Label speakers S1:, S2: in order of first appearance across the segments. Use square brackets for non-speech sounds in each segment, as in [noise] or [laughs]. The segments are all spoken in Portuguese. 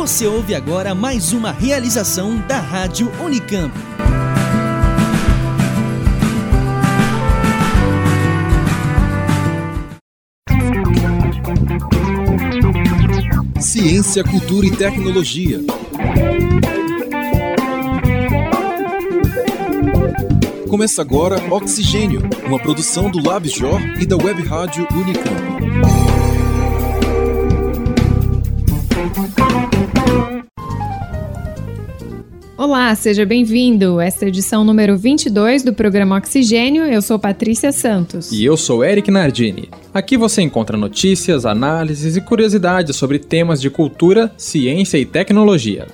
S1: Você ouve agora mais uma realização da Rádio Unicamp.
S2: Ciência, cultura e tecnologia. Começa agora Oxigênio, uma produção do LabJOR e da Web Rádio Unicamp.
S3: Olá, seja bem-vindo. Esta é a edição número 22 do programa Oxigênio. Eu sou Patrícia Santos.
S4: E eu sou Eric Nardini. Aqui você encontra notícias, análises e curiosidades sobre temas de cultura, ciência e tecnologia.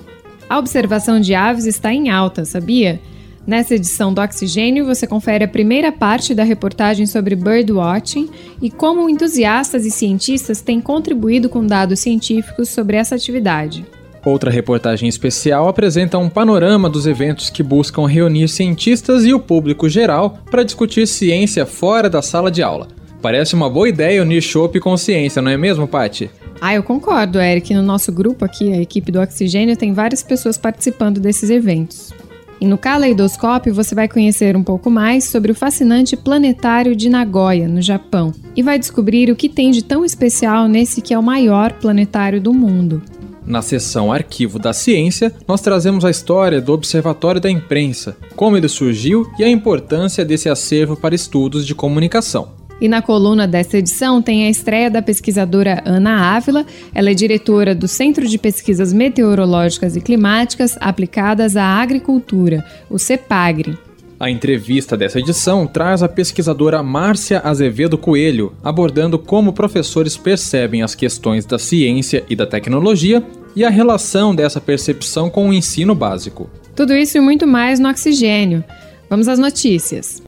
S3: A observação de aves está em alta, sabia? Nessa edição do Oxigênio, você confere a primeira parte da reportagem sobre birdwatching e como entusiastas e cientistas têm contribuído com dados científicos sobre essa atividade.
S4: Outra reportagem especial apresenta um panorama dos eventos que buscam reunir cientistas e o público geral para discutir ciência fora da sala de aula. Parece uma boa ideia unir chopp com ciência, não é mesmo, Paty?
S3: Ah, eu concordo, Eric. No nosso grupo aqui, a equipe do Oxigênio, tem várias pessoas participando desses eventos. E no Caleidoscópio você vai conhecer um pouco mais sobre o fascinante planetário de Nagoya, no Japão, e vai descobrir o que tem de tão especial nesse que é o maior planetário do mundo.
S4: Na seção Arquivo da Ciência, nós trazemos a história do Observatório da Imprensa, como ele surgiu e a importância desse acervo para estudos de comunicação.
S3: E na coluna desta edição tem a estreia da pesquisadora Ana Ávila. Ela é diretora do Centro de Pesquisas Meteorológicas e Climáticas aplicadas à agricultura, o CEPAGRE.
S4: A entrevista dessa edição traz a pesquisadora Márcia Azevedo Coelho, abordando como professores percebem as questões da ciência e da tecnologia e a relação dessa percepção com o ensino básico.
S3: Tudo isso e muito mais no Oxigênio. Vamos às notícias.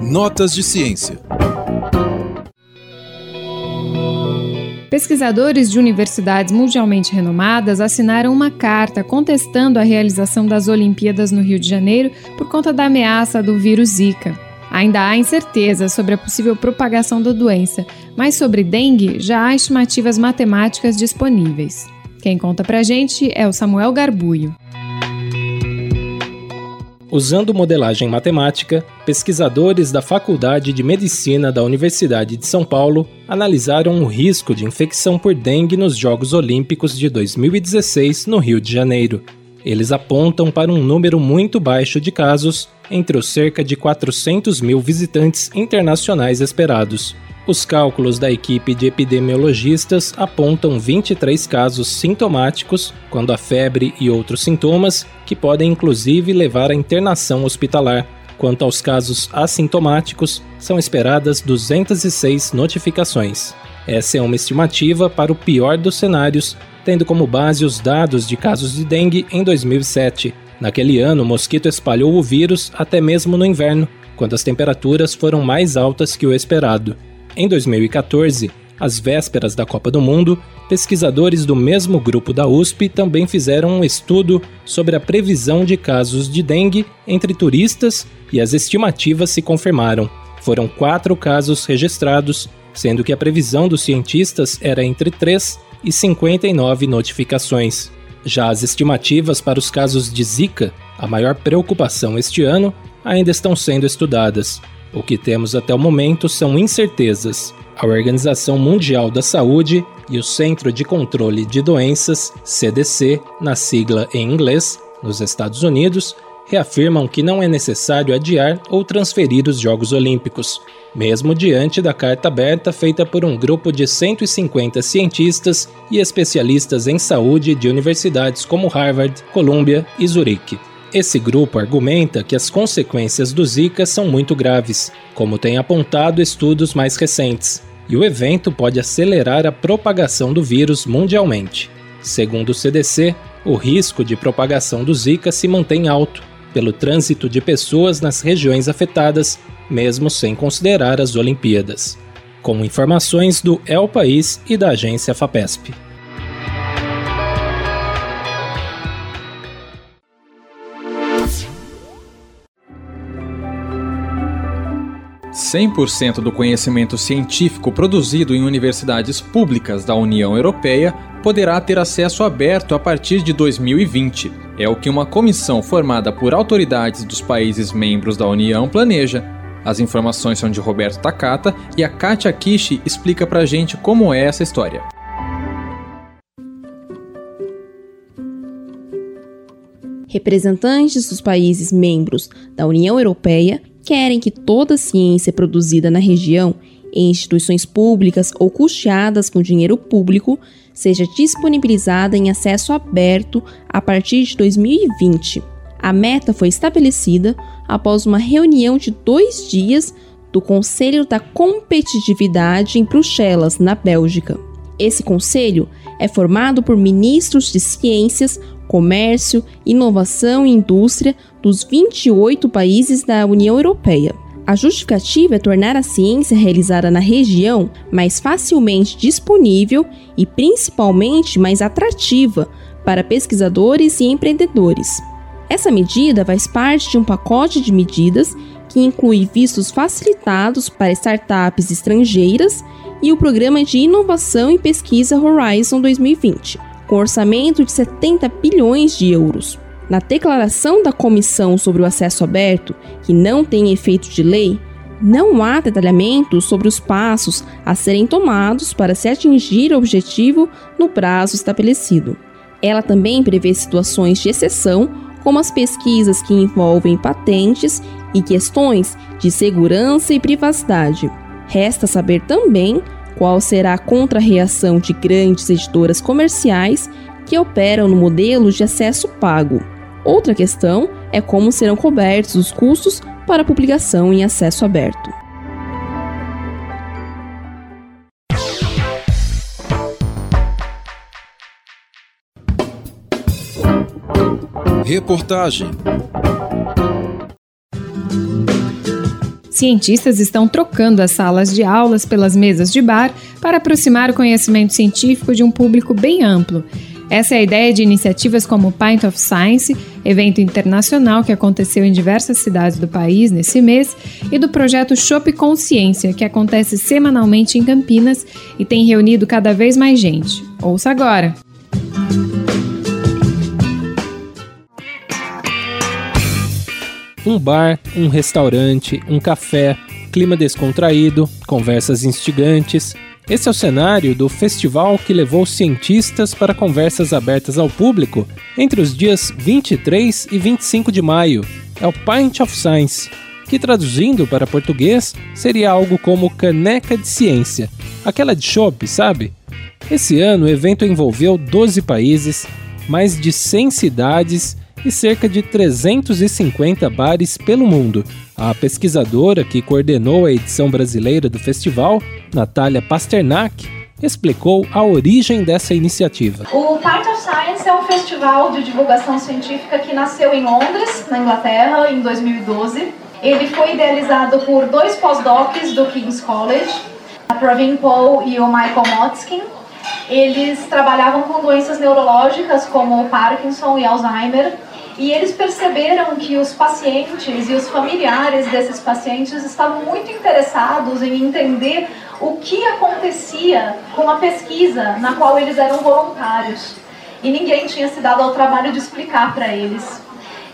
S2: Notas de ciência.
S3: Pesquisadores de universidades mundialmente renomadas assinaram uma carta contestando a realização das Olimpíadas no Rio de Janeiro por conta da ameaça do vírus Zika. Ainda há incerteza sobre a possível propagação da doença, mas sobre dengue já há estimativas matemáticas disponíveis. Quem conta pra gente é o Samuel Garbuio.
S5: Usando modelagem matemática, pesquisadores da Faculdade de Medicina da Universidade de São Paulo analisaram o risco de infecção por dengue nos Jogos Olímpicos de 2016 no Rio de Janeiro. Eles apontam para um número muito baixo de casos entre os cerca de 400 mil visitantes internacionais esperados. Os cálculos da equipe de epidemiologistas apontam 23 casos sintomáticos, quando a febre e outros sintomas, que podem inclusive levar à internação hospitalar. Quanto aos casos assintomáticos, são esperadas 206 notificações. Essa é uma estimativa para o pior dos cenários, tendo como base os dados de casos de dengue em 2007. Naquele ano, o mosquito espalhou o vírus até mesmo no inverno, quando as temperaturas foram mais altas que o esperado. Em 2014, às vésperas da Copa do Mundo, pesquisadores do mesmo grupo da USP também fizeram um estudo sobre a previsão de casos de dengue entre turistas e as estimativas se confirmaram. Foram quatro casos registrados, sendo que a previsão dos cientistas era entre 3 e 59 notificações. Já as estimativas para os casos de Zika, a maior preocupação este ano, ainda estão sendo estudadas. O que temos até o momento são incertezas. A Organização Mundial da Saúde e o Centro de Controle de Doenças, CDC, na sigla em inglês, nos Estados Unidos, reafirmam que não é necessário adiar ou transferir os Jogos Olímpicos, mesmo diante da carta aberta feita por um grupo de 150 cientistas e especialistas em saúde de universidades como Harvard, Columbia e Zurique. Esse grupo argumenta que as consequências do Zika são muito graves, como tem apontado estudos mais recentes, e o evento pode acelerar a propagação do vírus mundialmente. Segundo o CDC, o risco de propagação do Zika se mantém alto pelo trânsito de pessoas nas regiões afetadas, mesmo sem considerar as Olimpíadas. Com informações do El País e da agência FAPESP.
S4: 100% do conhecimento científico produzido em universidades públicas da União Europeia poderá ter acesso aberto a partir de 2020. É o que uma comissão formada por autoridades dos países membros da União planeja. As informações são de Roberto Takata e a Katia Kishi explica pra gente como é essa história.
S6: Representantes dos países membros da União Europeia querem que toda ciência produzida na região em instituições públicas ou custeadas com dinheiro público seja disponibilizada em acesso aberto a partir de 2020. A meta foi estabelecida após uma reunião de dois dias do Conselho da Competitividade em Bruxelas, na Bélgica. Esse conselho é formado por ministros de ciências, comércio, inovação e indústria dos 28 países da União Europeia. A justificativa é tornar a ciência realizada na região mais facilmente disponível e principalmente mais atrativa para pesquisadores e empreendedores. Essa medida faz parte de um pacote de medidas que inclui vistos facilitados para startups estrangeiras e o Programa de Inovação e Pesquisa Horizon 2020, com orçamento de 70 bilhões de euros. Na declaração da Comissão sobre o Acesso Aberto, que não tem efeito de lei, não há detalhamento sobre os passos a serem tomados para se atingir o objetivo no prazo estabelecido. Ela também prevê situações de exceção, como as pesquisas que envolvem patentes e questões de segurança e privacidade. Resta saber também qual será a contrarreação de grandes editoras comerciais que operam no modelo de acesso pago. Outra questão é como serão cobertos os custos para publicação em acesso aberto.
S2: Reportagem
S3: Cientistas estão trocando as salas de aulas pelas mesas de bar para aproximar o conhecimento científico de um público bem amplo. Essa é a ideia de iniciativas como o Pint of Science, evento internacional que aconteceu em diversas cidades do país nesse mês, e do projeto Shop Consciência, que acontece semanalmente em Campinas e tem reunido cada vez mais gente. Ouça agora!
S5: Um bar, um restaurante, um café, clima descontraído, conversas instigantes, esse é o cenário do festival que levou cientistas para conversas abertas ao público entre os dias 23 e 25 de maio. É o Pint of Science, que traduzindo para português seria algo como caneca de ciência, aquela de chopp, sabe? Esse ano o evento envolveu 12 países, mais de 100 cidades e cerca de 350 bares pelo mundo. A pesquisadora que coordenou a edição brasileira do festival, Natália Pasternak, explicou a origem dessa iniciativa.
S7: O Part of Science é um festival de divulgação científica que nasceu em Londres, na Inglaterra, em 2012. Ele foi idealizado por dois pós-docs do King's College, a Praveen Paul e o Michael Motzkin. Eles trabalhavam com doenças neurológicas como Parkinson e Alzheimer e eles perceberam que os pacientes e os familiares desses pacientes estavam muito interessados em entender o que acontecia com a pesquisa na qual eles eram voluntários. E ninguém tinha se dado ao trabalho de explicar para eles.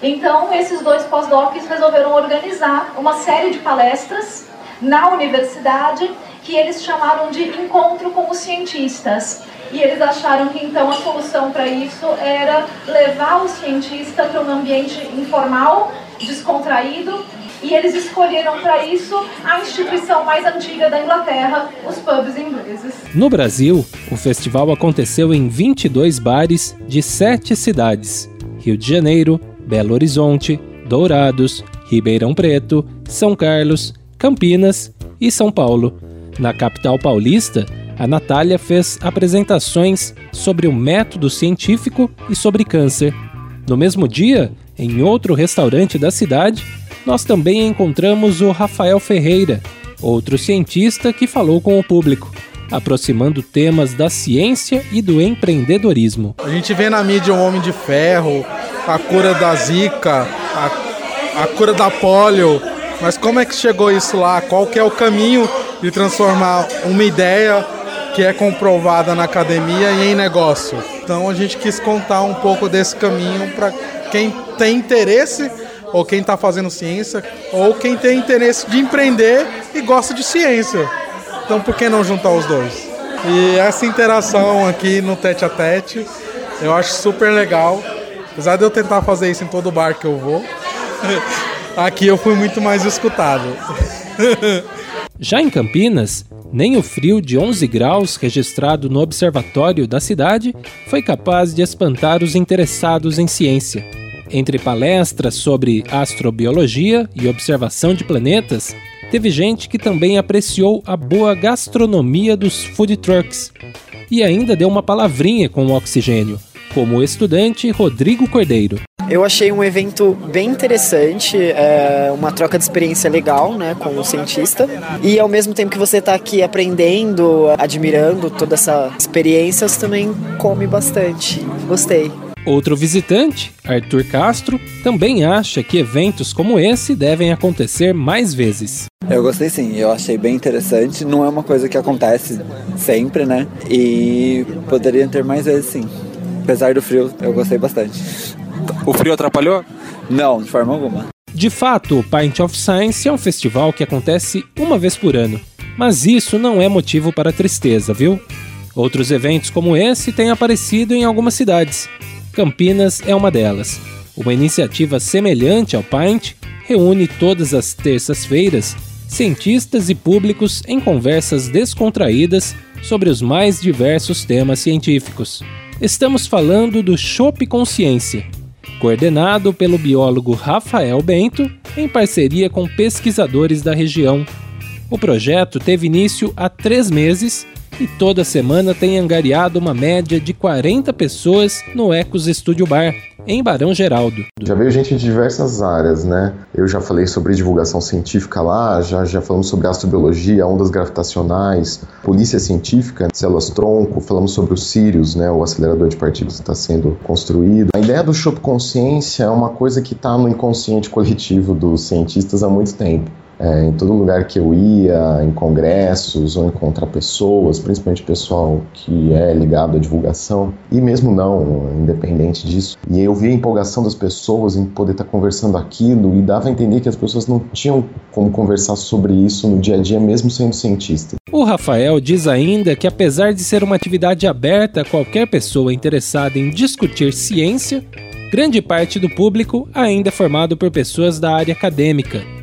S7: Então, esses dois pós-docs resolveram organizar uma série de palestras na universidade que eles chamaram de Encontro com os Cientistas. E eles acharam que então a solução para isso era levar o cientista para um ambiente informal, descontraído, e eles escolheram para isso a instituição mais antiga da Inglaterra, os pubs ingleses.
S5: No Brasil, o festival aconteceu em 22 bares de sete cidades: Rio de Janeiro, Belo Horizonte, Dourados, Ribeirão Preto, São Carlos, Campinas e São Paulo. Na capital paulista, a Natália fez apresentações sobre o método científico e sobre câncer. No mesmo dia, em outro restaurante da cidade, nós também encontramos o Rafael Ferreira, outro cientista que falou com o público, aproximando temas da ciência e do empreendedorismo.
S8: A gente vê na mídia um homem de ferro, a cura da zika, a, a cura da polio, Mas como é que chegou isso lá? Qual que é o caminho de transformar uma ideia que é comprovada na academia e em negócio? Então a gente quis contar um pouco desse caminho para quem tem interesse ou quem está fazendo ciência, ou quem tem interesse de empreender e gosta de ciência. Então, por que não juntar os dois? E essa interação aqui no tete a tete, eu acho super legal. Apesar de eu tentar fazer isso em todo bar que eu vou, [laughs] aqui eu fui muito mais escutado. [laughs]
S5: Já em Campinas, nem o frio de 11 graus registrado no observatório da cidade foi capaz de espantar os interessados em ciência. Entre palestras sobre astrobiologia e observação de planetas, teve gente que também apreciou a boa gastronomia dos food trucks e ainda deu uma palavrinha com o oxigênio, como o estudante Rodrigo Cordeiro.
S9: Eu achei um evento bem interessante, é uma troca de experiência legal né, com o cientista. E ao mesmo tempo que você está aqui aprendendo, admirando toda essa experiência, você também come bastante. Gostei.
S5: Outro visitante, Arthur Castro, também acha que eventos como esse devem acontecer mais vezes.
S10: Eu gostei sim, eu achei bem interessante. Não é uma coisa que acontece sempre, né? E poderia ter mais vezes sim. Apesar do frio, eu gostei bastante.
S11: O frio atrapalhou?
S10: Não, de forma alguma.
S5: De fato, o Pint of Science é um festival que acontece uma vez por ano. Mas isso não é motivo para tristeza, viu? Outros eventos como esse têm aparecido em algumas cidades. Campinas é uma delas. Uma iniciativa semelhante ao Pint reúne todas as terças-feiras cientistas e públicos em conversas descontraídas sobre os mais diversos temas científicos. Estamos falando do Chopp Consciência, coordenado pelo biólogo Rafael Bento em parceria com pesquisadores da região. O projeto teve início há três meses e toda semana tem angariado uma média de 40 pessoas no Ecos Studio Bar, em Barão Geraldo.
S12: Já veio gente de diversas áreas, né? Eu já falei sobre divulgação científica lá, já, já falamos sobre astrobiologia, ondas gravitacionais, polícia científica, células tronco, falamos sobre o Sirius, né? O acelerador de partículas que está sendo construído. A ideia do Shop Consciência é uma coisa que está no inconsciente coletivo dos cientistas há muito tempo. É, em todo lugar que eu ia, em congressos ou encontrar pessoas, principalmente pessoal que é ligado à divulgação, e mesmo não, independente disso. E eu via a empolgação das pessoas em poder estar conversando aquilo e dava a entender que as pessoas não tinham como conversar sobre isso no dia a dia, mesmo sendo cientista.
S5: O Rafael diz ainda que, apesar de ser uma atividade aberta a qualquer pessoa interessada em discutir ciência, grande parte do público ainda é formado por pessoas da área acadêmica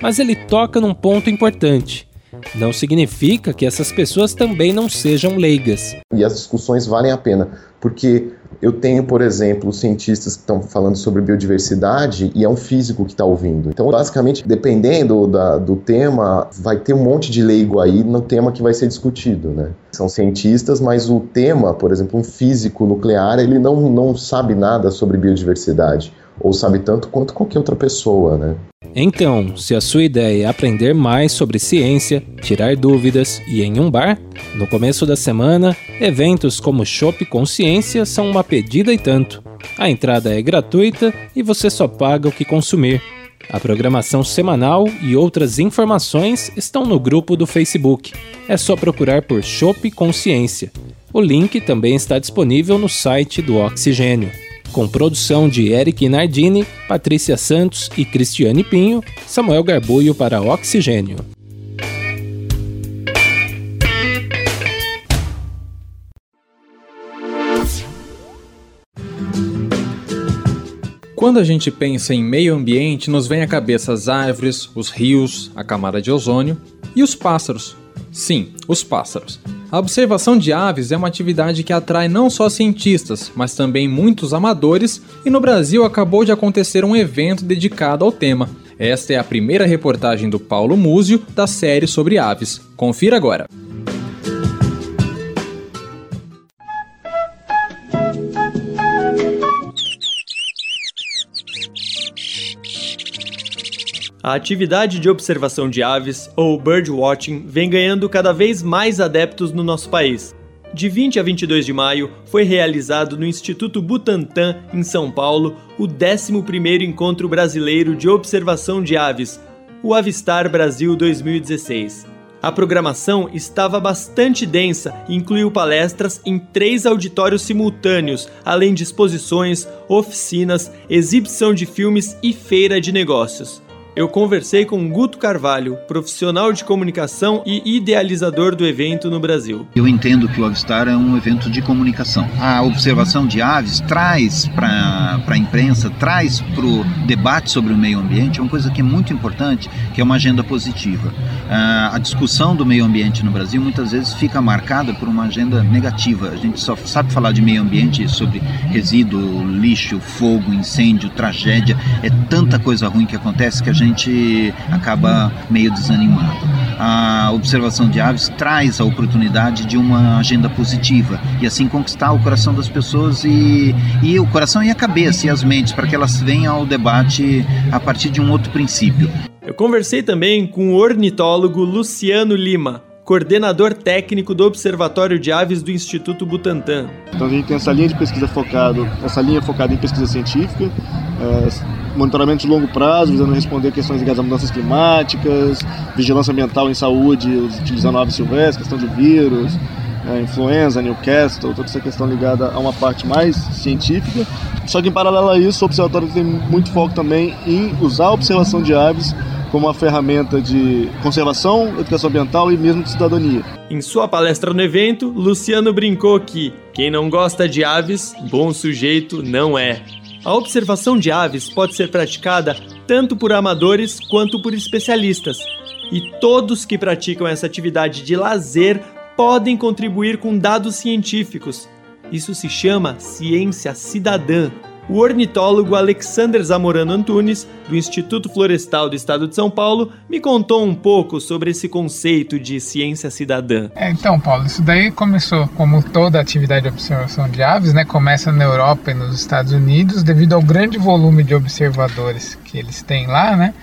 S5: mas ele toca num ponto importante. Não significa que essas pessoas também não sejam leigas.
S12: E as discussões valem a pena, porque eu tenho, por exemplo, cientistas que estão falando sobre biodiversidade e é um físico que está ouvindo. Então, basicamente, dependendo da, do tema, vai ter um monte de leigo aí no tema que vai ser discutido, né? São cientistas, mas o tema, por exemplo, um físico nuclear, ele não, não sabe nada sobre biodiversidade ou sabe tanto quanto qualquer outra pessoa, né?
S5: Então, se a sua ideia é aprender mais sobre ciência, tirar dúvidas e em um bar, no começo da semana, eventos como Shop Consciência são uma pedida e tanto. A entrada é gratuita e você só paga o que consumir. A programação semanal e outras informações estão no grupo do Facebook. É só procurar por Shop Consciência. O link também está disponível no site do Oxigênio com produção de Eric Nardini, Patrícia Santos e Cristiane Pinho, Samuel Garbuio para Oxigênio.
S4: Quando a gente pensa em meio ambiente, nos vem à cabeça as árvores, os rios, a camada de ozônio e os pássaros. Sim, os pássaros. A observação de aves é uma atividade que atrai não só cientistas, mas também muitos amadores, e no Brasil acabou de acontecer um evento dedicado ao tema. Esta é a primeira reportagem do Paulo Múzio da série sobre aves. Confira agora.
S13: A atividade de observação de aves, ou birdwatching, vem ganhando cada vez mais adeptos no nosso país. De 20 a 22 de maio, foi realizado no Instituto Butantan, em São Paulo, o 11º Encontro Brasileiro de Observação de Aves, o Avistar Brasil 2016. A programação estava bastante densa e incluiu palestras em três auditórios simultâneos, além de exposições, oficinas, exibição de filmes e feira de negócios eu conversei com Guto Carvalho, profissional de comunicação e idealizador do evento no Brasil.
S14: Eu entendo que o Avistar é um evento de comunicação. A observação de aves traz para a imprensa, traz para o debate sobre o meio ambiente uma coisa que é muito importante, que é uma agenda positiva. Ah, a discussão do meio ambiente no Brasil muitas vezes fica marcada por uma agenda negativa. A gente só sabe falar de meio ambiente sobre resíduo, lixo, fogo, incêndio, tragédia. É tanta coisa ruim que acontece que a gente gente acaba meio desanimado. A observação de aves traz a oportunidade de uma agenda positiva e assim conquistar o coração das pessoas e, e o coração e a cabeça e as mentes para que elas venham ao debate a partir de um outro princípio.
S13: Eu conversei também com o ornitólogo Luciano Lima, coordenador técnico do Observatório de Aves do Instituto Butantan.
S15: Então a gente tem essa linha de pesquisa focada, essa linha focada em pesquisa científica, é, monitoramento de longo prazo, visando responder questões ligadas a mudanças climáticas, vigilância ambiental em saúde, utilizando aves silvestres, questão de vírus, é, influenza, Newcastle, toda essa questão ligada a uma parte mais científica. Só que em paralelo a isso, o observatório tem muito foco também em usar a observação de aves como uma ferramenta de conservação, educação ambiental e mesmo de cidadania.
S13: Em sua palestra no evento, Luciano brincou que quem não gosta de aves, bom sujeito não é. A observação de aves pode ser praticada tanto por amadores quanto por especialistas. E todos que praticam essa atividade de lazer podem contribuir com dados científicos. Isso se chama ciência cidadã o ornitólogo Alexander Zamorano Antunes, do Instituto Florestal do Estado de São Paulo, me contou um pouco sobre esse conceito de ciência cidadã.
S16: É, então, Paulo, isso daí começou, como toda atividade de observação de aves, né, começa na Europa e nos Estados Unidos, devido ao grande volume de observadores que eles têm lá, né?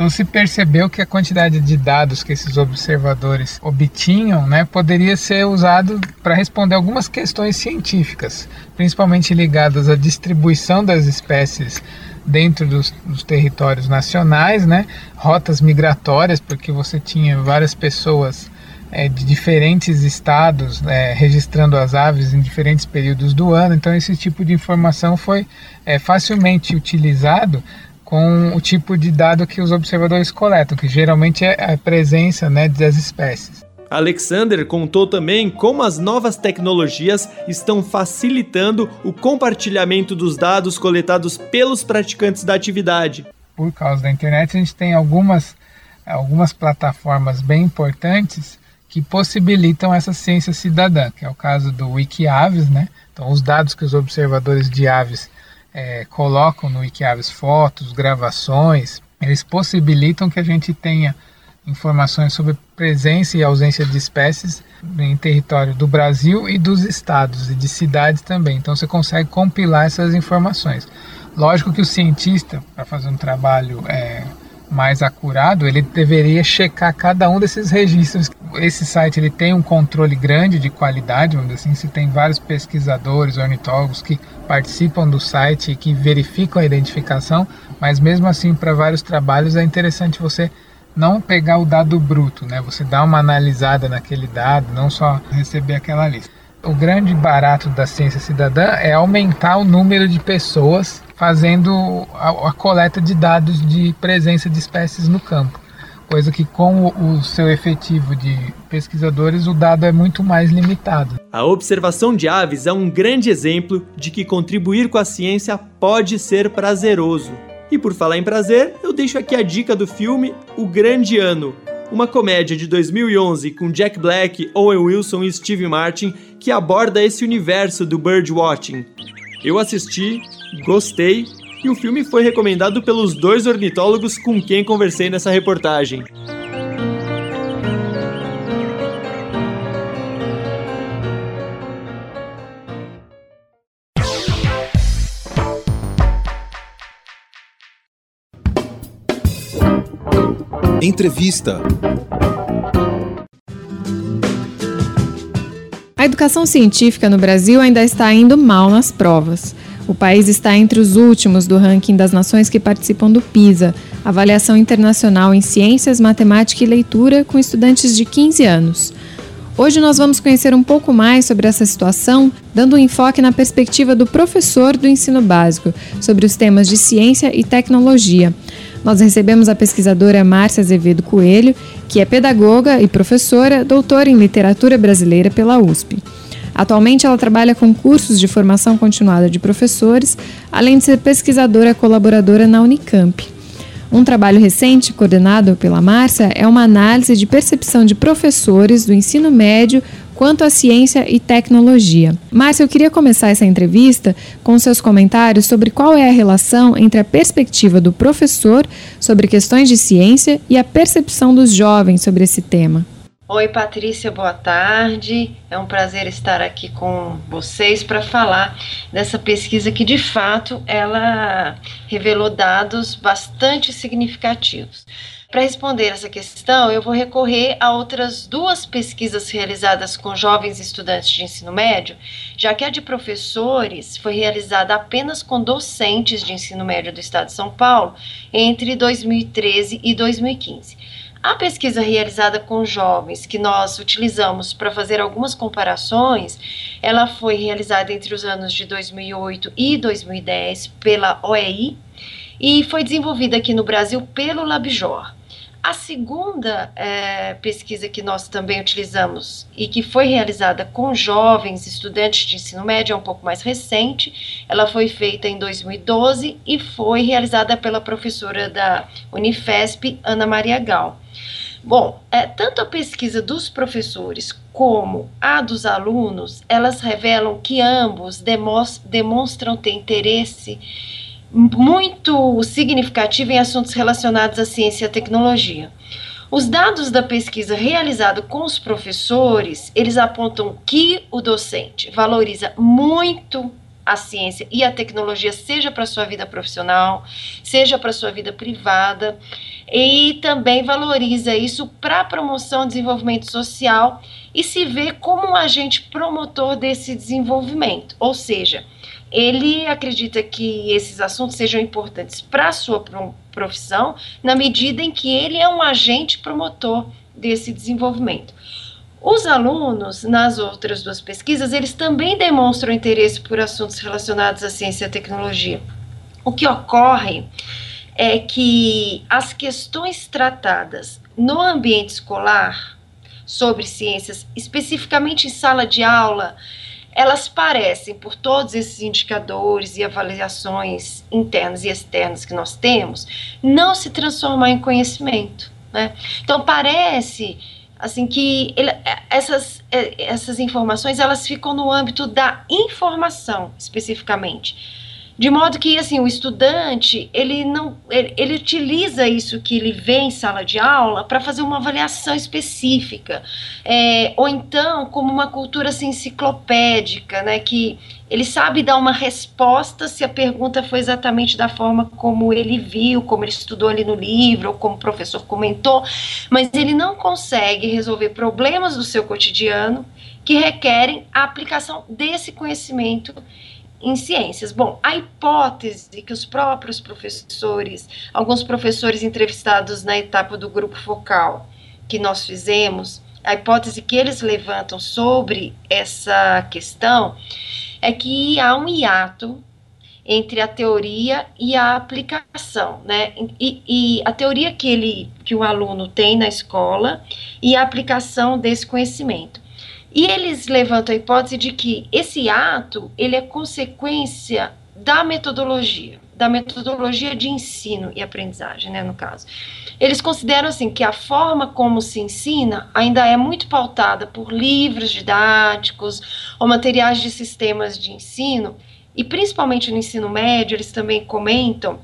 S16: Então se percebeu que a quantidade de dados que esses observadores obtinham né, poderia ser usado para responder algumas questões científicas, principalmente ligadas à distribuição das espécies dentro dos, dos, territórios nacionais, né? rotas migratórias, porque você tinha várias pessoas é, de diferentes estados é, registrando as aves em diferentes períodos do ano, então esse tipo de informação foi é, facilmente utilizado com o tipo de dado que os observadores coletam, que geralmente é a presença né, das espécies.
S13: Alexander contou também como as novas tecnologias estão facilitando o compartilhamento dos dados coletados pelos praticantes da atividade.
S16: Por causa da internet, a gente tem algumas, algumas plataformas bem importantes que possibilitam essa ciência cidadã, que é o caso do Wikiaves, né? Então, os dados que os observadores de aves é, colocam no Wikiaves fotos, gravações, eles possibilitam que a gente tenha informações sobre presença e ausência de espécies em território do Brasil e dos estados e de cidades também. Então você consegue compilar essas informações. Lógico que o cientista, para fazer um trabalho é, mais acurado, ele deveria checar cada um desses registros. Esse site ele tem um controle grande de qualidade, vamos dizer assim, se tem vários pesquisadores, ornitólogos que participam do site e que verificam a identificação, mas mesmo assim para vários trabalhos é interessante você não pegar o dado bruto, né? Você dá uma analisada naquele dado, não só receber aquela lista. O grande barato da ciência cidadã é aumentar o número de pessoas fazendo a, a, coleta de dados de presença de espécies no campo. Coisa que, com o, o seu efetivo de pesquisadores, o dado é muito mais limitado.
S13: A observação de aves é um grande exemplo de que contribuir com a ciência pode ser prazeroso. E por falar em prazer, eu deixo aqui a dica do filme O Grande Ano, uma comédia de 2011 com Jack Black, Owen Wilson e Steve Martin que aborda esse universo do birdwatching. Eu assisti, gostei e o filme foi recomendado pelos dois ornitólogos com quem conversei nessa reportagem.
S2: Entrevista.
S3: A educação científica no Brasil ainda está indo mal nas provas. O país está entre os últimos do ranking das nações que participam do PISA, avaliação internacional em ciências, matemática e leitura, com estudantes de 15 anos. Hoje nós vamos conhecer um pouco mais sobre essa situação, dando um enfoque na perspectiva do professor do ensino básico, sobre os temas de ciência e tecnologia. Nós recebemos a pesquisadora Márcia Azevedo Coelho, que é pedagoga e professora, doutora em literatura brasileira pela USP. Atualmente, ela trabalha com cursos de formação continuada de professores, além de ser pesquisadora colaboradora na Unicamp. Um trabalho recente, coordenado pela Márcia, é uma análise de percepção de professores do ensino médio quanto à ciência e tecnologia. Márcia, eu queria começar essa entrevista com seus comentários sobre qual é a relação entre a perspectiva do professor sobre questões de ciência e a percepção dos jovens sobre esse tema.
S17: Oi, Patrícia, boa tarde. É um prazer estar aqui com vocês para falar dessa pesquisa que, de fato, ela revelou dados bastante significativos. Para responder essa questão, eu vou recorrer a outras duas pesquisas realizadas com jovens estudantes de ensino médio, já que a de professores foi realizada apenas com docentes de ensino médio do estado de São Paulo entre 2013 e 2015. A pesquisa realizada com jovens que nós utilizamos para fazer algumas comparações, ela foi realizada entre os anos de 2008 e 2010 pela OEI e foi desenvolvida aqui no Brasil pelo LabJOR. A segunda é, pesquisa que nós também utilizamos e que foi realizada com jovens estudantes de ensino médio é um pouco mais recente. Ela foi feita em 2012 e foi realizada pela professora da Unifesp, Ana Maria Gal. Bom, é, tanto a pesquisa dos professores como a dos alunos, elas revelam que ambos demonstram ter interesse muito significativo em assuntos relacionados à ciência e à tecnologia. Os dados da pesquisa realizada com os professores, eles apontam que o docente valoriza muito a ciência e a tecnologia, seja para sua vida profissional, seja para sua vida privada, e também valoriza isso para a promoção do desenvolvimento social e se vê como um agente promotor desse desenvolvimento, ou seja, ele acredita que esses assuntos sejam importantes para a sua profissão, na medida em que ele é um agente promotor desse desenvolvimento. Os alunos, nas outras duas pesquisas, eles também demonstram interesse por assuntos relacionados à ciência e tecnologia. O que ocorre é que as questões tratadas no ambiente escolar sobre ciências, especificamente em sala de aula, elas parecem, por todos esses indicadores e avaliações internas e externas que nós temos, não se transformar em conhecimento. Né? Então parece assim que ele, essas, essas informações elas ficam no âmbito da informação especificamente de modo que, assim, o estudante, ele não, ele, ele utiliza isso que ele vê em sala de aula para fazer uma avaliação específica, é, ou então como uma cultura assim, enciclopédica, né, que ele sabe dar uma resposta se a pergunta foi exatamente da forma como ele viu, como ele estudou ali no livro, ou como o professor comentou, mas ele não consegue resolver problemas do seu cotidiano que requerem a aplicação desse conhecimento em ciências. Bom, a hipótese que os próprios professores, alguns professores entrevistados na etapa do grupo focal que nós fizemos, a hipótese que eles levantam sobre essa questão é que há um hiato entre a teoria e a aplicação, né? E, e, a teoria que ele, que o aluno tem na escola e a aplicação desse conhecimento. E eles levantam a hipótese de que esse ato ele é consequência da metodologia, da metodologia de ensino e aprendizagem, né, no caso. Eles consideram assim que a forma como se ensina ainda é muito pautada por livros didáticos ou materiais de sistemas de ensino, e principalmente no ensino médio, eles também comentam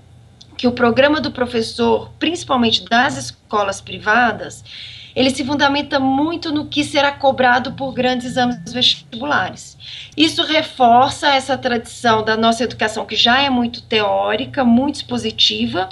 S17: que o programa do professor, principalmente das escolas privadas, ele se fundamenta muito no que será cobrado por grandes exames vestibulares. Isso reforça essa tradição da nossa educação, que já é muito teórica, muito expositiva,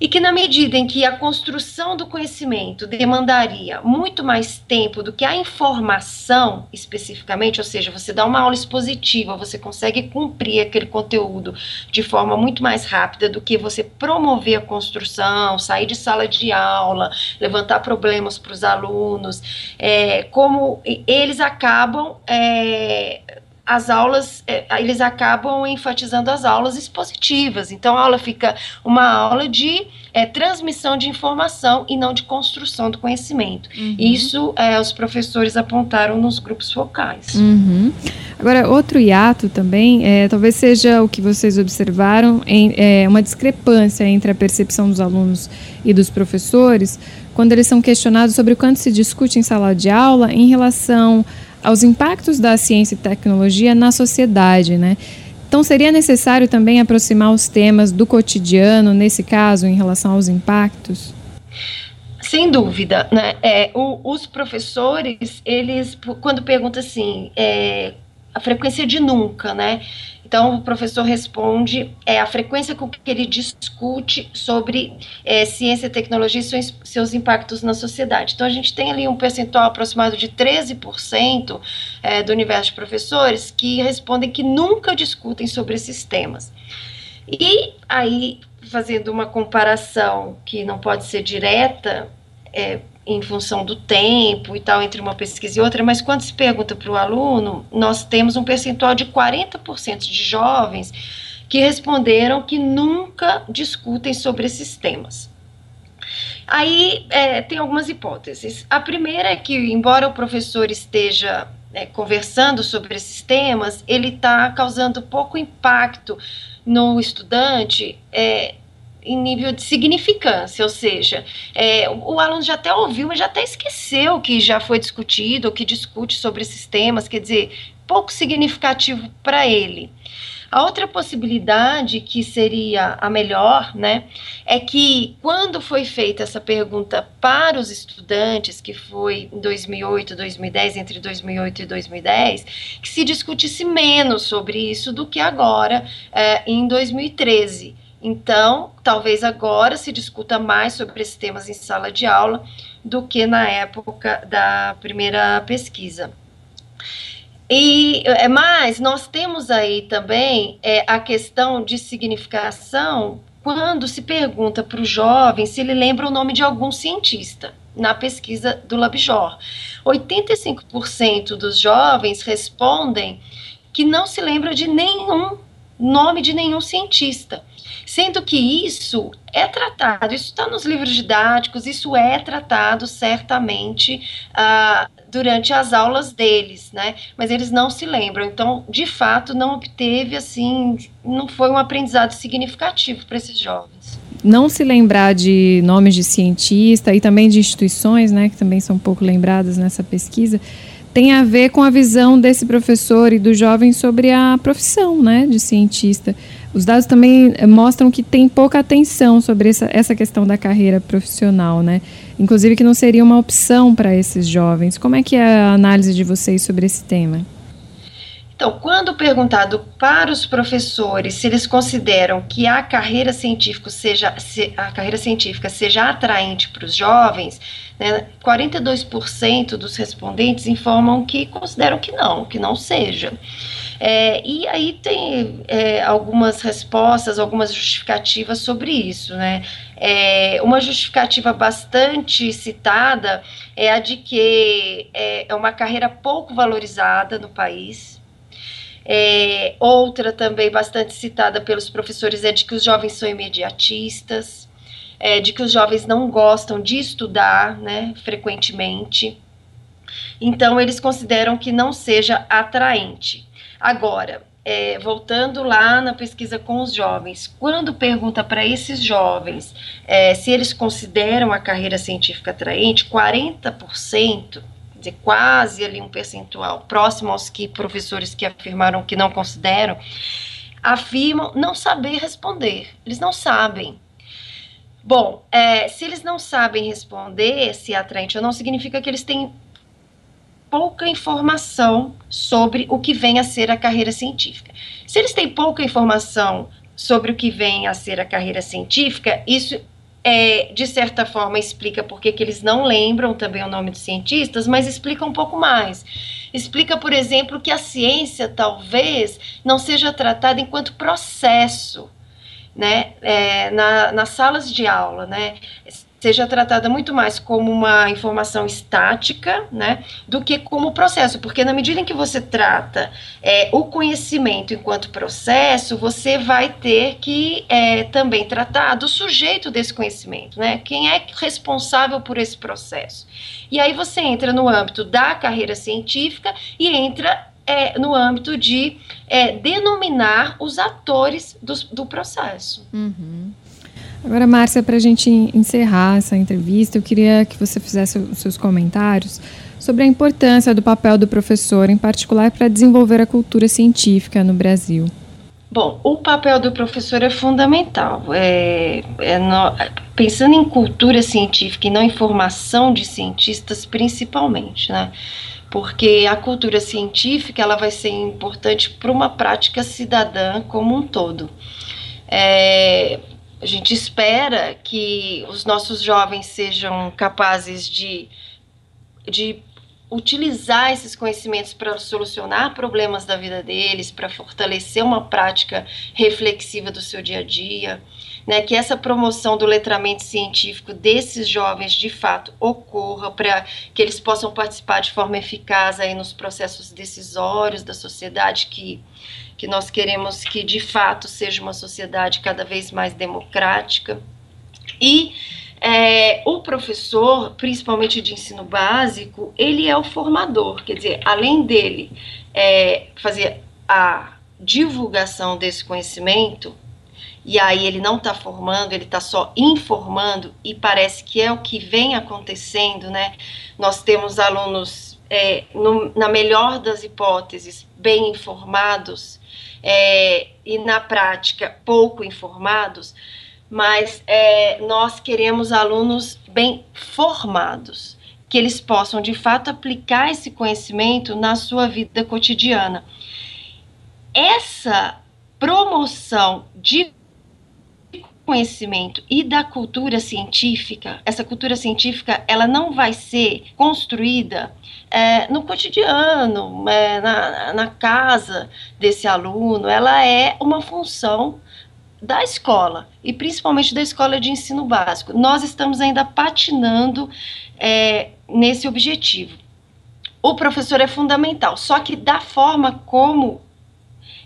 S17: e que, na medida em que a construção do conhecimento demandaria muito mais tempo do que a informação especificamente, ou seja, você dá uma aula expositiva, você consegue cumprir aquele conteúdo de forma muito mais rápida do que você promover a construção, sair de sala de aula, levantar problemas para os alunos, é, como eles acabam. É, as aulas, é, eles acabam enfatizando as aulas expositivas. Então, a aula fica uma aula de é, transmissão de informação e não de construção do conhecimento. Uhum. Isso é, os professores apontaram nos grupos focais.
S3: Uhum. Agora, outro hiato também, é, talvez seja o que vocês observaram, em, é, uma discrepância entre a percepção dos alunos e dos professores, quando eles são questionados sobre o quanto se discute em sala de aula em relação aos impactos da ciência e tecnologia na sociedade, né? Então, seria necessário também aproximar os temas do cotidiano, nesse caso, em relação aos impactos?
S17: Sem dúvida, né? É, o, os professores, eles, quando perguntam assim, é, a frequência de nunca, né? Então, o professor responde é, a frequência com que ele discute sobre é, ciência tecnologia e seus, seus, impactos na sociedade. Então, a gente tem ali um percentual aproximado de 13% é, do universo de professores que respondem que nunca discutem sobre esses temas. E aí, fazendo uma comparação que não pode ser direta, é, em função do tempo e tal, entre uma pesquisa e outra, mas quando se pergunta para o aluno, nós temos um percentual de 40% de jovens que responderam que nunca discutem sobre esses temas. Aí é, tem algumas hipóteses. A primeira é que, embora o professor esteja é, conversando sobre esses temas, ele está causando pouco impacto no estudante. É, em nível de significância, ou seja, é, o, o, aluno já até ouviu, mas já até esqueceu que já foi discutido, ou que discute sobre esses temas, quer dizer, pouco significativo para ele. A outra possibilidade, que seria a melhor, né, é que quando foi feita essa pergunta para os estudantes, que foi em 2008, 2010, entre 2008 e 2010, que se discutisse menos sobre isso do que agora, é, em 2013. Então, talvez agora se discuta mais sobre esses temas em sala de aula do que na época da primeira pesquisa. E é mais, nós temos aí também é, a questão de significação quando se pergunta para o jovem se ele lembra o nome de algum cientista na pesquisa do LabJOR. 85% dos jovens respondem que não se lembra de nenhum nome de nenhum cientista. Sendo que isso é tratado, isso está nos livros didáticos, isso é tratado certamente uh, durante as aulas deles, né? Mas eles não se lembram. Então, de fato, não obteve, assim, não foi um aprendizado significativo para esses jovens.
S3: Não se lembrar de nomes de cientista e também de instituições, né, que também são pouco lembradas nessa pesquisa, tem a ver com a visão desse professor e do jovem sobre a profissão, né, de cientista. Os dados também eh, mostram que tem pouca atenção sobre essa, essa questão da carreira profissional, né? Inclusive que não seria uma opção para esses jovens. Como é que é a análise de vocês sobre esse tema?
S17: Então, quando perguntado para os professores se eles consideram que a carreira científica seja, a carreira científica seja atraente para os jovens, né, 42% dos respondentes informam que consideram que não, que não seja. É, e aí tem é, algumas respostas, algumas justificativas sobre isso, né? É, uma justificativa bastante citada é a de que é, é uma carreira pouco valorizada no país. É, outra também bastante citada pelos professores é de que os jovens são imediatistas, é, de que os jovens não gostam de estudar, né, frequentemente. Então, eles consideram que não seja atraente. Agora, é, voltando lá na pesquisa com os jovens, quando pergunta para esses jovens é, se eles consideram a carreira científica atraente, 40%, quer dizer, quase ali um percentual próximo aos que professores que afirmaram que não consideram, afirmam não saber responder. Eles não sabem. Bom, é, se eles não sabem responder se é atraente ou não, significa que eles têm pouca informação sobre o que vem a ser a carreira científica. Se eles têm pouca informação sobre o que vem a ser a carreira científica, isso é, de certa forma, explica por que eles não lembram também o nome dos cientistas, mas explica um pouco mais. Explica, por exemplo, que a ciência talvez não seja tratada enquanto processo, né, é, na, nas salas de aula, né, seja tratada muito mais como uma informação estática, né, do que como processo, porque na medida em que você trata é, o conhecimento enquanto processo, você vai ter que é, também tratar do sujeito desse conhecimento, né, quem é responsável por esse processo. E aí você entra no âmbito da carreira científica e entra é, no âmbito de é, denominar os atores do, do processo.
S3: Uhum. Agora, Márcia, para a gente encerrar essa entrevista, eu queria que você fizesse os seus comentários sobre a importância do papel do professor, em particular para desenvolver a cultura científica no Brasil.
S17: Bom, o papel do professor é fundamental. É, é no, pensando em cultura científica e não em formação de cientistas, principalmente, né? Porque a cultura científica ela vai ser importante para uma prática cidadã como um todo. É, a gente espera que os nossos jovens sejam capazes de, de utilizar esses conhecimentos para solucionar problemas da vida deles, para fortalecer uma prática reflexiva do seu dia a dia, né, que essa promoção do letramento científico desses jovens de fato ocorra para que eles possam participar de forma eficaz aí nos processos decisórios da sociedade que que nós queremos que de fato seja uma sociedade cada vez mais democrática. E é, o professor, principalmente de ensino básico, ele é o formador, quer dizer, além dele é, fazer a divulgação desse conhecimento, e aí ele não está formando, ele está só informando, e parece que é o que vem acontecendo, né? Nós temos alunos, é, no, na melhor das hipóteses, bem informados, é, e na prática pouco informados, mas é, nós queremos alunos bem formados, que eles possam de fato aplicar esse conhecimento na sua vida cotidiana. Essa promoção de conhecimento e da cultura científica, essa cultura científica, ela não vai ser construída é, no cotidiano, é, na, na casa desse aluno, ela é uma função da escola e principalmente da escola de ensino básico. Nós estamos ainda patinando é, nesse objetivo. O professor é fundamental, só que da forma como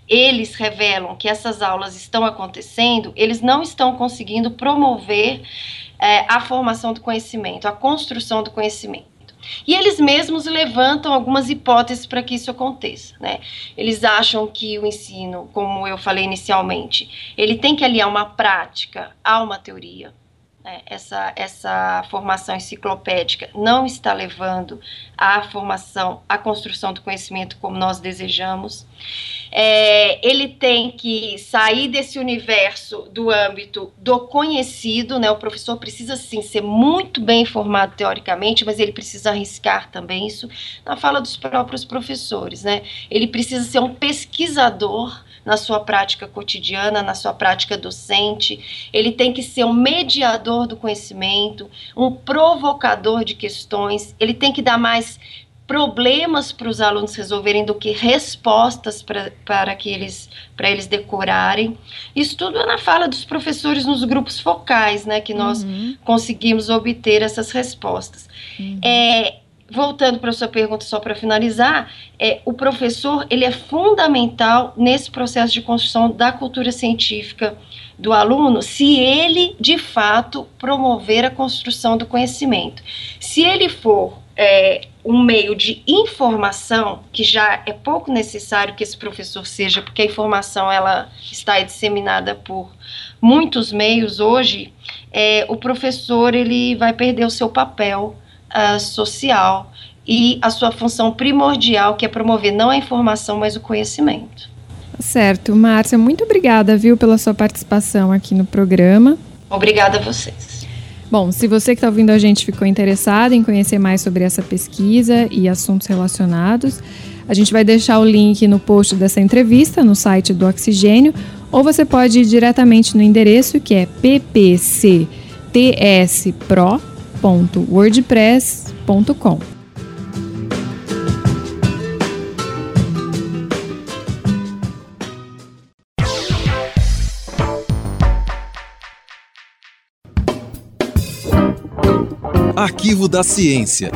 S17: eles revelam que essas aulas estão acontecendo, eles não estão conseguindo promover é, a formação do conhecimento, a construção do conhecimento. E eles mesmos levantam algumas hipóteses para que isso aconteça. Né? Eles acham que o ensino, como eu falei inicialmente, ele tem que aliar uma prática a uma teoria. Né? Essa, essa formação enciclopédica não está levando à formação, à construção do conhecimento como nós desejamos. É, ele tem que sair desse universo do âmbito do conhecido, né? O professor precisa sim ser muito bem informado teoricamente, mas ele precisa arriscar também isso na fala dos próprios professores, né? Ele precisa ser um pesquisador na sua prática cotidiana, na sua prática docente. Ele tem que ser um mediador do conhecimento, um provocador de questões. Ele tem que dar mais problemas para os alunos resolverem do que respostas pra, para que eles para eles decorarem. Isso tudo é na fala dos professores nos grupos focais, né, que nós uhum. conseguimos obter essas respostas. Uhum. É, voltando para a sua pergunta só para finalizar, é, o professor ele é fundamental nesse processo de construção da cultura científica do aluno, se ele de fato promover a construção do conhecimento. Se ele for é, um meio de informação, que já é pouco necessário que esse professor seja, porque a informação ela está disseminada por muitos meios hoje, é, o professor ele vai perder o seu papel uh, social e a sua função primordial, que é promover não a informação, mas o conhecimento.
S3: Certo, Márcia, muito obrigada, viu, pela sua participação aqui no programa.
S17: Obrigada a vocês.
S3: Bom, se você que está ouvindo a gente ficou interessado em conhecer mais sobre essa pesquisa e assuntos relacionados, a gente vai deixar o link no post dessa entrevista no site do Oxigênio, ou você pode ir diretamente no endereço que é ppc tspro.wordpress.com.
S2: Arquivo da Ciência.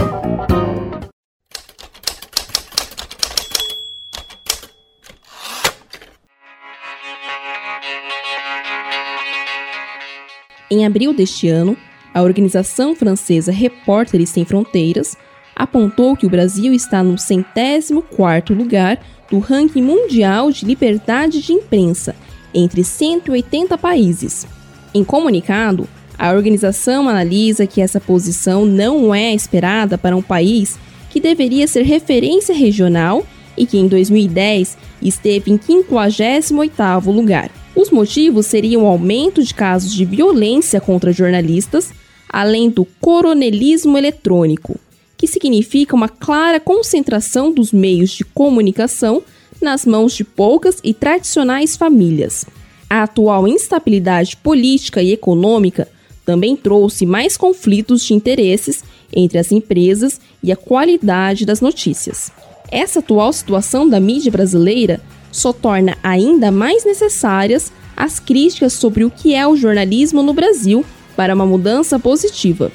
S6: Em abril deste ano, a organização francesa Repórteres Sem Fronteiras apontou que o Brasil está no centésimo quarto lugar do ranking mundial de liberdade de imprensa, entre 180 países. Em comunicado, a organização analisa que essa posição não é esperada para um país que deveria ser referência regional e que em 2010 esteve em 58º lugar. Os motivos seriam o aumento de casos de violência contra jornalistas, além do coronelismo eletrônico, que significa uma clara concentração dos meios de comunicação nas mãos de poucas e tradicionais famílias. A atual instabilidade política e econômica também trouxe mais conflitos de interesses entre as empresas e a qualidade das notícias. Essa atual situação da mídia brasileira só torna ainda mais necessárias as críticas sobre o que é o jornalismo no Brasil para uma mudança positiva.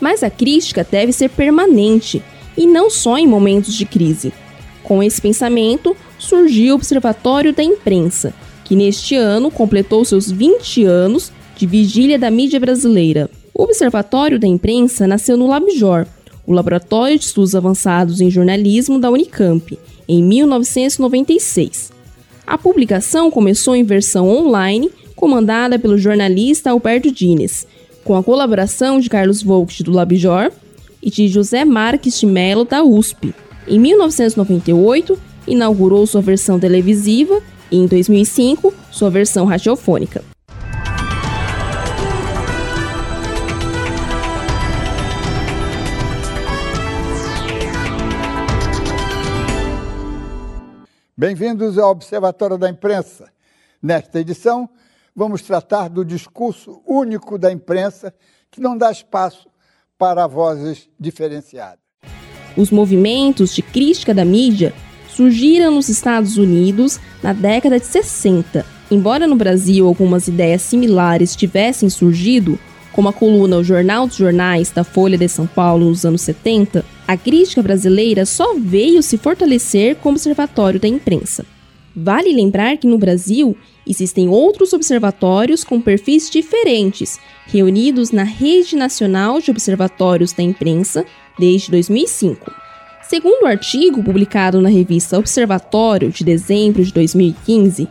S6: Mas a crítica deve ser permanente e não só em momentos de crise. Com esse pensamento, surgiu o Observatório da Imprensa, que neste ano completou seus 20 anos de vigília da mídia brasileira. O Observatório da Imprensa nasceu no LabJOR, o Laboratório de Estudos Avançados em Jornalismo da Unicamp, em 1996. A publicação começou em versão online, comandada pelo jornalista Alberto Dines, com a colaboração de Carlos Volkt do LabJOR e de José Marques de Mello da USP. Em 1998, inaugurou sua versão televisiva e, em 2005, sua versão radiofônica.
S18: Bem-vindos ao Observatório da Imprensa. Nesta edição, vamos tratar do discurso único da imprensa que não dá espaço para vozes diferenciadas.
S6: Os movimentos de crítica da mídia surgiram nos Estados Unidos na década de 60. Embora no Brasil algumas ideias similares tivessem surgido, como a coluna O Jornal dos Jornais da Folha de São Paulo nos anos 70, a crítica brasileira só veio se fortalecer com o Observatório da Imprensa. Vale lembrar que no Brasil existem outros observatórios com perfis diferentes, reunidos na Rede Nacional de Observatórios da Imprensa desde 2005. Segundo o artigo publicado na revista Observatório de dezembro de 2015,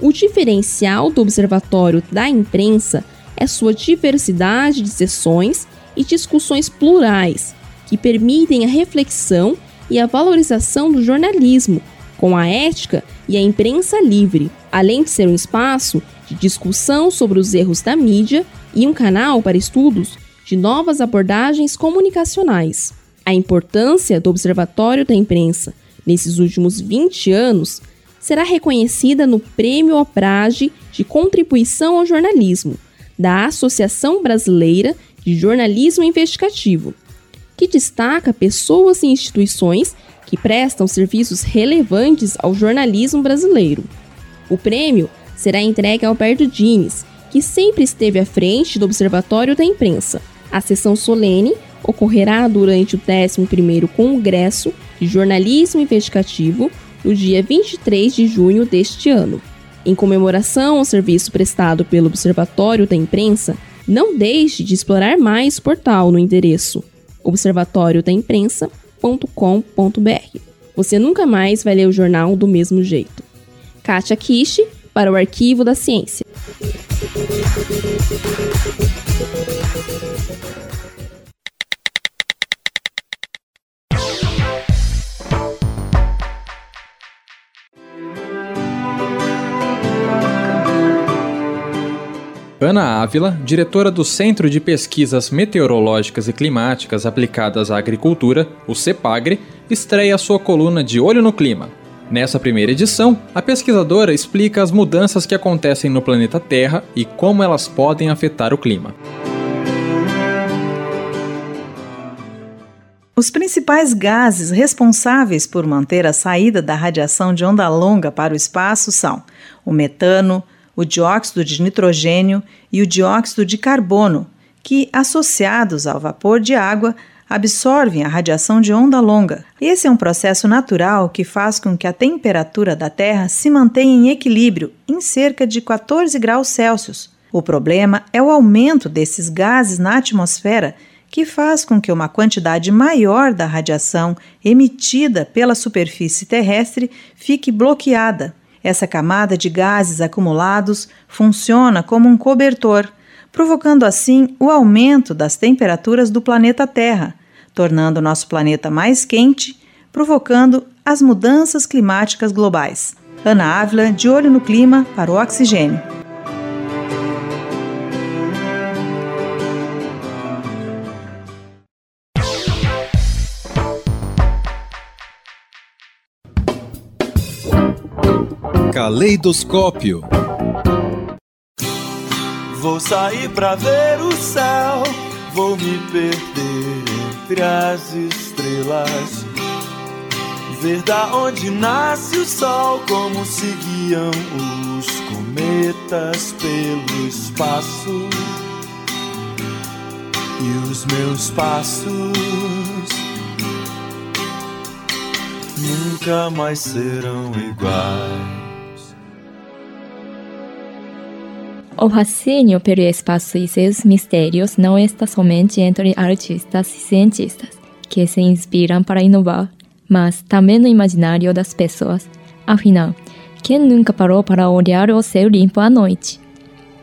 S6: o diferencial do Observatório da Imprensa é sua diversidade de sessões e discussões plurais, que permitem a reflexão e a valorização do jornalismo, com a ética e a imprensa livre, além de ser um espaço de discussão sobre os erros da mídia e um canal para estudos de novas abordagens comunicacionais. A importância do Observatório da Imprensa nesses últimos 20 anos será reconhecida no Prêmio Oprage de Contribuição ao Jornalismo, da Associação Brasileira de Jornalismo Investigativo, que destaca pessoas e instituições que prestam serviços relevantes ao jornalismo brasileiro. O prêmio será entregue a Alberto Dines, que sempre esteve à frente do Observatório da Imprensa. A sessão solene ocorrerá durante o 11º Congresso de Jornalismo Investigativo, no dia 23 de junho deste ano. Em comemoração ao serviço prestado pelo Observatório da Imprensa, não deixe de explorar mais o portal no endereço observatoriodaimprensa.com.br. Você nunca mais vai ler o jornal do mesmo jeito. Kátia Kishi para o Arquivo da Ciência.
S4: Ana Ávila, diretora do Centro de Pesquisas Meteorológicas e Climáticas Aplicadas à Agricultura, o CEPAGRE, estreia sua coluna de Olho no Clima. Nessa primeira edição, a pesquisadora explica as mudanças que acontecem no planeta Terra e como elas podem afetar o clima.
S19: Os principais gases responsáveis por manter a saída da radiação de onda longa para o espaço são o metano, o dióxido de nitrogênio e o dióxido de carbono, que, associados ao vapor de água, absorvem a radiação de onda longa. Esse é um processo natural que faz com que a temperatura da Terra se mantenha em equilíbrio em cerca de 14 graus Celsius. O problema é o aumento desses gases na atmosfera, que faz com que uma quantidade maior da radiação emitida pela superfície terrestre fique bloqueada. Essa camada de gases acumulados funciona como um cobertor, provocando assim o aumento das temperaturas do planeta Terra, tornando nosso planeta mais quente, provocando as mudanças climáticas globais. Ana Ávila, de olho no clima, para o oxigênio.
S2: Caleidoscópio.
S20: Vou sair pra ver o céu, vou me perder entre as estrelas. Ver da onde nasce o sol, como se guiam os cometas pelo espaço. E os meus passos nunca mais serão iguais.
S21: O fascínio pelo espaço e seus mistérios não está somente entre artistas e cientistas, que se inspiram para inovar, mas também no imaginário das pessoas. Afinal, quem nunca parou para olhar o céu limpo à noite?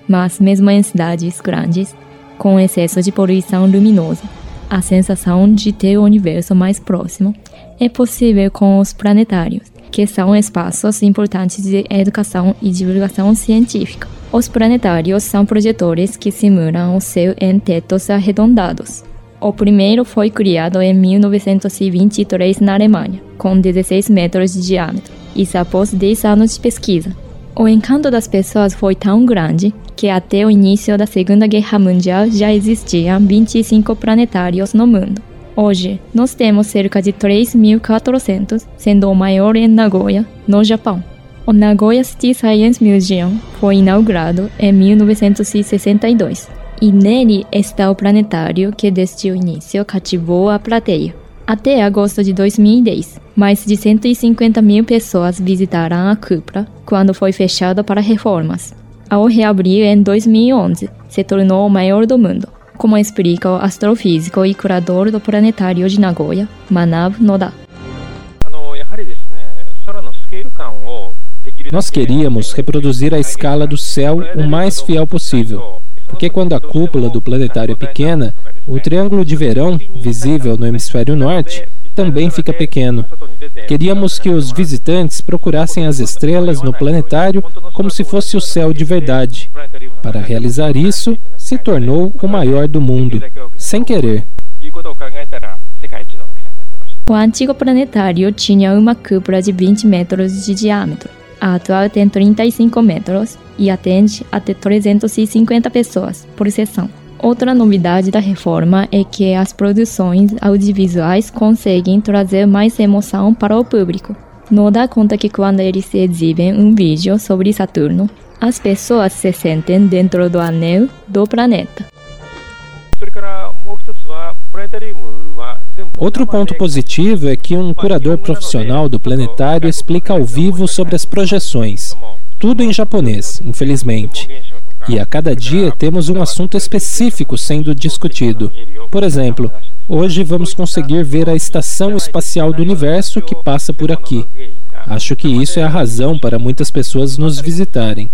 S21: Mas, mesmo em cidades grandes, com excesso de poluição luminosa, a sensação de ter o universo mais próximo é possível com os planetários, que são espaços importantes de educação e divulgação científica. Os planetários são projetores que simulam o céu em tetos arredondados. O primeiro foi criado em 1923 na Alemanha, com 16 metros de diâmetro, isso após 10 anos de pesquisa. O encanto das pessoas foi tão grande que até o início da Segunda Guerra Mundial já existiam 25 planetários no mundo. Hoje, nós temos cerca de 3.400, sendo o maior em Nagoya, no Japão. O Nagoya City Science Museum foi inaugurado em 1962 e nele está o planetário que desde o início cativou a plateia. Até agosto de 2010, mais de 150 mil pessoas visitaram a cúpula quando foi fechado para reformas. Ao reabrir em 2011, se tornou o maior do mundo, como explica o astrofísico e curador do planetário de Nagoya, Manav Noda.
S5: Nós queríamos reproduzir a escala do céu o mais fiel possível, porque quando a cúpula do planetário é pequena, o triângulo de verão, visível no hemisfério norte, também fica pequeno. Queríamos que os visitantes procurassem as estrelas no planetário como se fosse o céu de verdade. Para realizar isso, se tornou o maior do mundo, sem querer.
S21: O antigo planetário tinha uma cúpula de 20 metros de diâmetro. A atual tem 35 metros e atende até 350 pessoas por sessão. Outra novidade da reforma é que as produções audiovisuais conseguem trazer mais emoção para o público. Não dá conta que quando eles exibem um vídeo sobre Saturno, as pessoas se sentem dentro do anel do planeta.
S5: Outro ponto positivo é que um curador profissional do planetário explica ao vivo sobre as projeções. Tudo em japonês, infelizmente. E a cada dia temos um assunto específico sendo discutido. Por exemplo, hoje vamos conseguir ver a estação espacial do universo que passa por aqui. Acho que isso é a razão para muitas pessoas nos visitarem.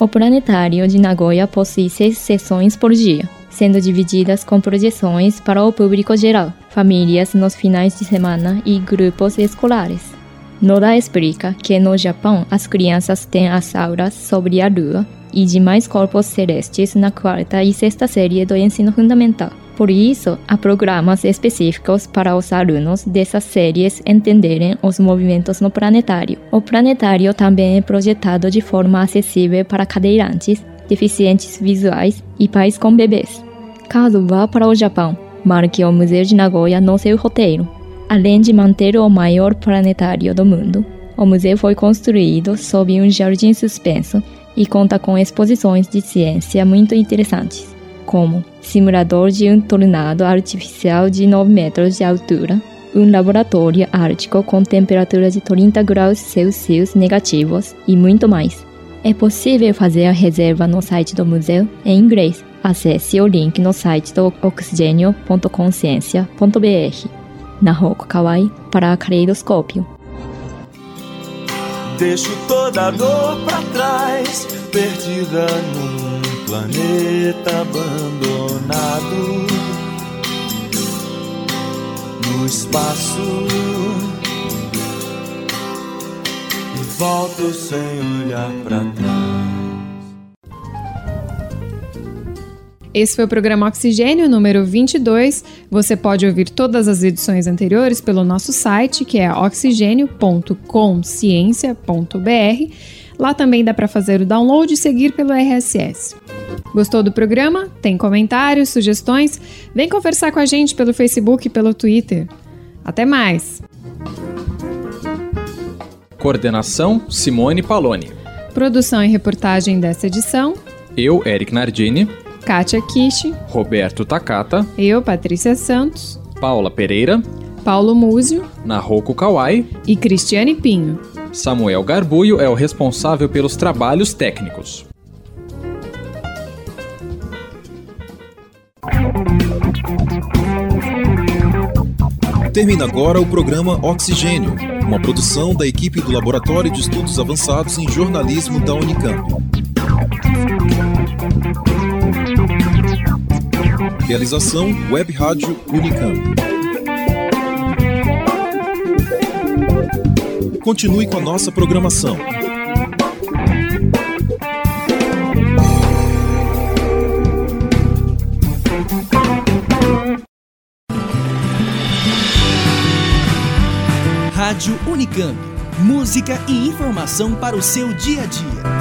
S21: O planetário de Nagoya possui seis sessões por dia, sendo divididas com projeções para o público geral, famílias nos finais de semana e grupos escolares. Noda explica que no Japão as crianças têm as aulas sobre a Lua e demais corpos celestes na quarta e sexta série do ensino fundamental. Por isso, há programas específicos para os alunos dessas séries entenderem os movimentos no planetário. O planetário também é projetado de forma acessível para cadeirantes, deficientes visuais e pais com bebês. Caso vá para o Japão, marque o Museu de Nagoya no seu roteiro. Além de manter o maior planetário do mundo, o museu foi construído sob um jardim suspenso e conta com exposições de ciência muito interessantes, como simulador de um tornado artificial de 9 metros de altura, um laboratório ártico com temperatura de 30 graus Celsius negativos e muito mais. É possível fazer a reserva no site do museu em inglês. Acesse o link no site do oxigênio.consciência.br. Na Roku Kawaii para caleidoscópio.
S20: Deixo toda a dor pra trás, perdida num planeta abandonado no espaço e volto sem olhar pra trás.
S3: Esse foi o programa Oxigênio número 22. Você pode ouvir todas as edições anteriores pelo nosso site, que é oxigênio.consciência.br. Lá também dá para fazer o download e seguir pelo RSS. Gostou do programa? Tem comentários, sugestões? Vem conversar com a gente pelo Facebook e pelo Twitter. Até mais!
S4: Coordenação Simone Paloni.
S3: Produção e reportagem dessa edição:
S4: Eu, Eric Nardini.
S3: Kátia Kishi,
S4: Roberto Takata,
S3: eu, Patrícia Santos,
S4: Paula Pereira,
S3: Paulo Múzio,
S4: Naroco Kawai
S3: e Cristiane Pinho.
S4: Samuel Garbuio é o responsável pelos trabalhos técnicos.
S2: Termina agora o programa Oxigênio, uma produção da equipe do Laboratório de Estudos Avançados em Jornalismo da Unicamp. Realização Web Rádio Unicamp. Continue com a nossa programação.
S22: Rádio Unicamp. Música e informação para o seu dia a dia.